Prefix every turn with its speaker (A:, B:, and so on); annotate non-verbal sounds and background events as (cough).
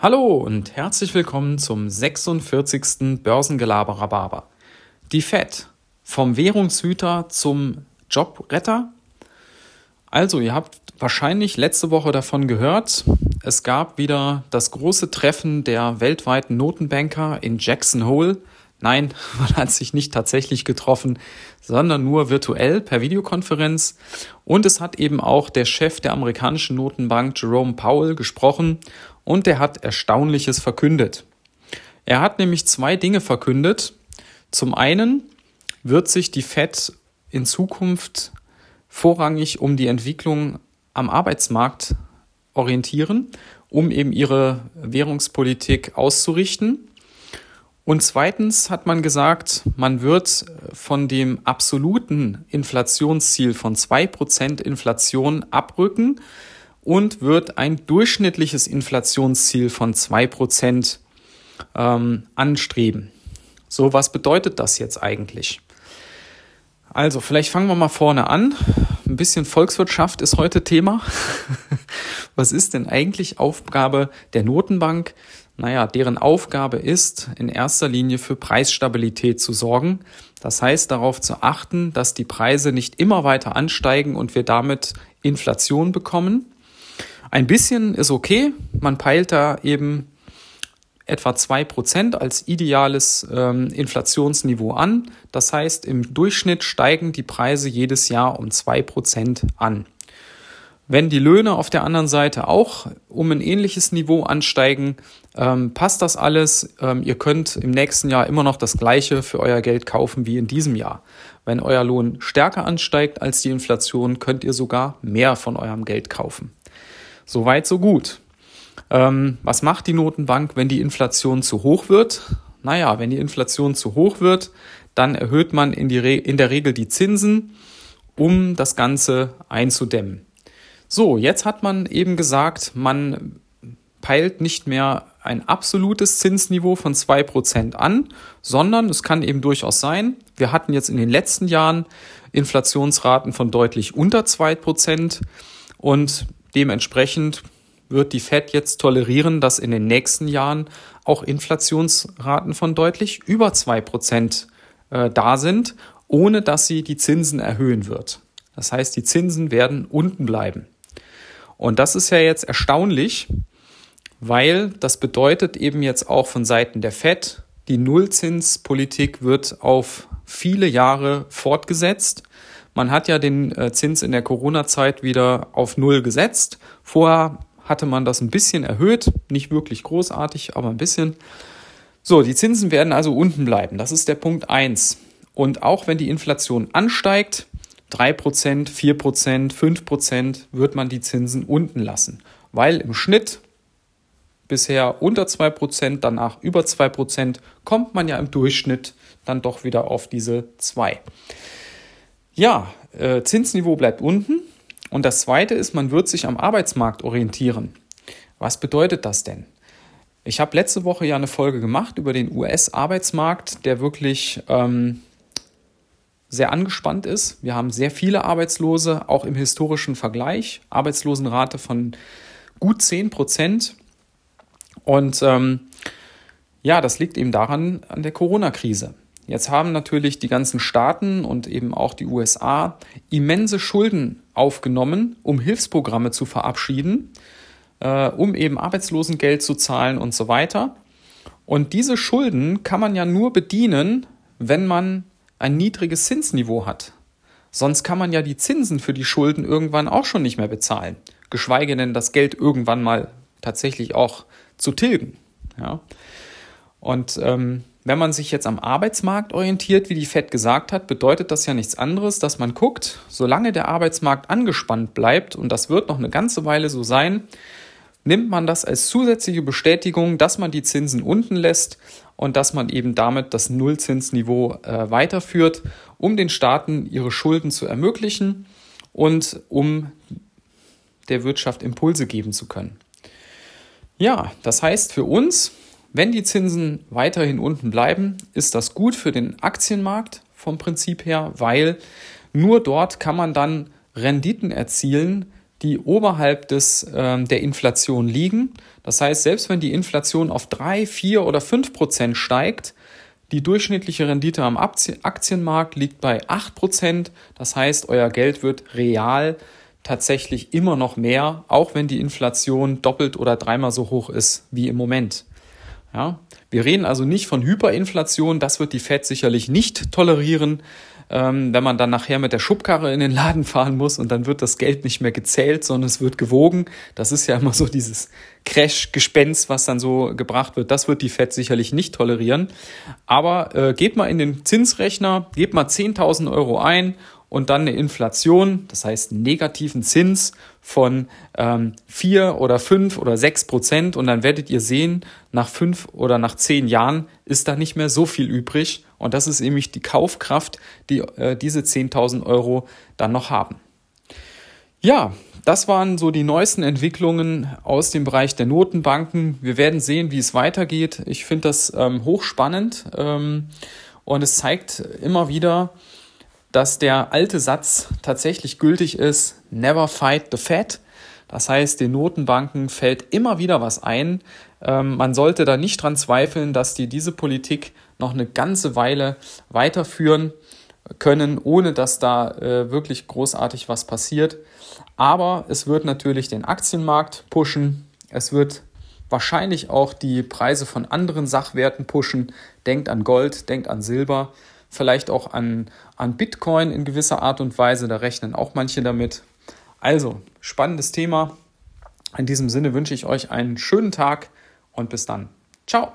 A: Hallo und herzlich willkommen zum 46. Börsengelaber Rhabarber. Die FED vom Währungshüter zum Jobretter. Also, ihr habt wahrscheinlich letzte Woche davon gehört. Es gab wieder das große Treffen der weltweiten Notenbanker in Jackson Hole. Nein, (laughs) man hat sich nicht tatsächlich getroffen, sondern nur virtuell per Videokonferenz. Und es hat eben auch der Chef der amerikanischen Notenbank Jerome Powell gesprochen und er hat Erstaunliches verkündet. Er hat nämlich zwei Dinge verkündet. Zum einen wird sich die Fed in Zukunft vorrangig um die Entwicklung am Arbeitsmarkt orientieren, um eben ihre Währungspolitik auszurichten. Und zweitens hat man gesagt, man wird von dem absoluten Inflationsziel von 2% Inflation abrücken und wird ein durchschnittliches Inflationsziel von 2% ähm, anstreben. So, was bedeutet das jetzt eigentlich? Also, vielleicht fangen wir mal vorne an. Ein bisschen Volkswirtschaft ist heute Thema. (laughs) was ist denn eigentlich Aufgabe der Notenbank? Naja, deren Aufgabe ist, in erster Linie für Preisstabilität zu sorgen. Das heißt, darauf zu achten, dass die Preise nicht immer weiter ansteigen und wir damit Inflation bekommen. Ein bisschen ist okay. Man peilt da eben etwa 2% als ideales ähm, Inflationsniveau an. Das heißt, im Durchschnitt steigen die Preise jedes Jahr um 2% an. Wenn die Löhne auf der anderen Seite auch um ein ähnliches Niveau ansteigen, ähm, passt das alles. Ähm, ihr könnt im nächsten Jahr immer noch das gleiche für euer Geld kaufen wie in diesem Jahr. Wenn euer Lohn stärker ansteigt als die Inflation, könnt ihr sogar mehr von eurem Geld kaufen. Soweit, so gut. Ähm, was macht die Notenbank, wenn die Inflation zu hoch wird? Naja, wenn die Inflation zu hoch wird, dann erhöht man in, in der Regel die Zinsen, um das Ganze einzudämmen. So, jetzt hat man eben gesagt, man peilt nicht mehr ein absolutes Zinsniveau von 2% an, sondern es kann eben durchaus sein, wir hatten jetzt in den letzten Jahren Inflationsraten von deutlich unter 2% und Dementsprechend wird die Fed jetzt tolerieren, dass in den nächsten Jahren auch Inflationsraten von deutlich über 2% äh, da sind, ohne dass sie die Zinsen erhöhen wird. Das heißt, die Zinsen werden unten bleiben. Und das ist ja jetzt erstaunlich, weil das bedeutet eben jetzt auch von Seiten der Fed, die Nullzinspolitik wird auf viele Jahre fortgesetzt. Man hat ja den äh, Zins in der Corona-Zeit wieder auf Null gesetzt. Vorher hatte man das ein bisschen erhöht, nicht wirklich großartig, aber ein bisschen. So, die Zinsen werden also unten bleiben. Das ist der Punkt 1. Und auch wenn die Inflation ansteigt, 3%, 4%, 5%, wird man die Zinsen unten lassen. Weil im Schnitt bisher unter 2%, danach über 2%, kommt man ja im Durchschnitt dann doch wieder auf diese 2. Ja, äh, Zinsniveau bleibt unten. Und das Zweite ist, man wird sich am Arbeitsmarkt orientieren. Was bedeutet das denn? Ich habe letzte Woche ja eine Folge gemacht über den US-Arbeitsmarkt, der wirklich ähm, sehr angespannt ist. Wir haben sehr viele Arbeitslose, auch im historischen Vergleich. Arbeitslosenrate von gut 10 Prozent. Und ähm, ja, das liegt eben daran an der Corona-Krise. Jetzt haben natürlich die ganzen Staaten und eben auch die USA immense Schulden aufgenommen, um Hilfsprogramme zu verabschieden, äh, um eben Arbeitslosengeld zu zahlen und so weiter. Und diese Schulden kann man ja nur bedienen, wenn man ein niedriges Zinsniveau hat. Sonst kann man ja die Zinsen für die Schulden irgendwann auch schon nicht mehr bezahlen, geschweige denn das Geld irgendwann mal tatsächlich auch zu tilgen. Ja. Und ähm, wenn man sich jetzt am Arbeitsmarkt orientiert, wie die FED gesagt hat, bedeutet das ja nichts anderes, dass man guckt, solange der Arbeitsmarkt angespannt bleibt, und das wird noch eine ganze Weile so sein, nimmt man das als zusätzliche Bestätigung, dass man die Zinsen unten lässt und dass man eben damit das Nullzinsniveau äh, weiterführt, um den Staaten ihre Schulden zu ermöglichen und um der Wirtschaft Impulse geben zu können. Ja, das heißt für uns, wenn die Zinsen weiterhin unten bleiben, ist das gut für den Aktienmarkt vom Prinzip her, weil nur dort kann man dann Renditen erzielen, die oberhalb des, ähm, der Inflation liegen. Das heißt, selbst wenn die Inflation auf 3, 4 oder 5 Prozent steigt, die durchschnittliche Rendite am Aktienmarkt liegt bei 8 Prozent. Das heißt, euer Geld wird real tatsächlich immer noch mehr, auch wenn die Inflation doppelt oder dreimal so hoch ist wie im Moment. Ja, wir reden also nicht von Hyperinflation, das wird die Fed sicherlich nicht tolerieren, ähm, wenn man dann nachher mit der Schubkarre in den Laden fahren muss und dann wird das Geld nicht mehr gezählt, sondern es wird gewogen. Das ist ja immer so dieses Crash-Gespenst, was dann so gebracht wird. Das wird die Fed sicherlich nicht tolerieren. Aber äh, geht mal in den Zinsrechner, gebt mal 10.000 Euro ein und dann eine Inflation, das heißt negativen Zins von ähm, 4 oder 5 oder 6 Prozent und dann werdet ihr sehen, nach 5 oder nach 10 Jahren ist da nicht mehr so viel übrig und das ist nämlich die Kaufkraft, die äh, diese 10.000 Euro dann noch haben. Ja, das waren so die neuesten Entwicklungen aus dem Bereich der Notenbanken. Wir werden sehen, wie es weitergeht. Ich finde das ähm, hochspannend ähm, und es zeigt immer wieder, dass der alte Satz tatsächlich gültig ist, never fight the Fed. Das heißt, den Notenbanken fällt immer wieder was ein. Ähm, man sollte da nicht dran zweifeln, dass die diese Politik noch eine ganze Weile weiterführen können, ohne dass da äh, wirklich großartig was passiert. Aber es wird natürlich den Aktienmarkt pushen. Es wird wahrscheinlich auch die Preise von anderen Sachwerten pushen. Denkt an Gold, denkt an Silber vielleicht auch an, an Bitcoin in gewisser Art und Weise. Da rechnen auch manche damit. Also, spannendes Thema. In diesem Sinne wünsche ich euch einen schönen Tag und bis dann. Ciao.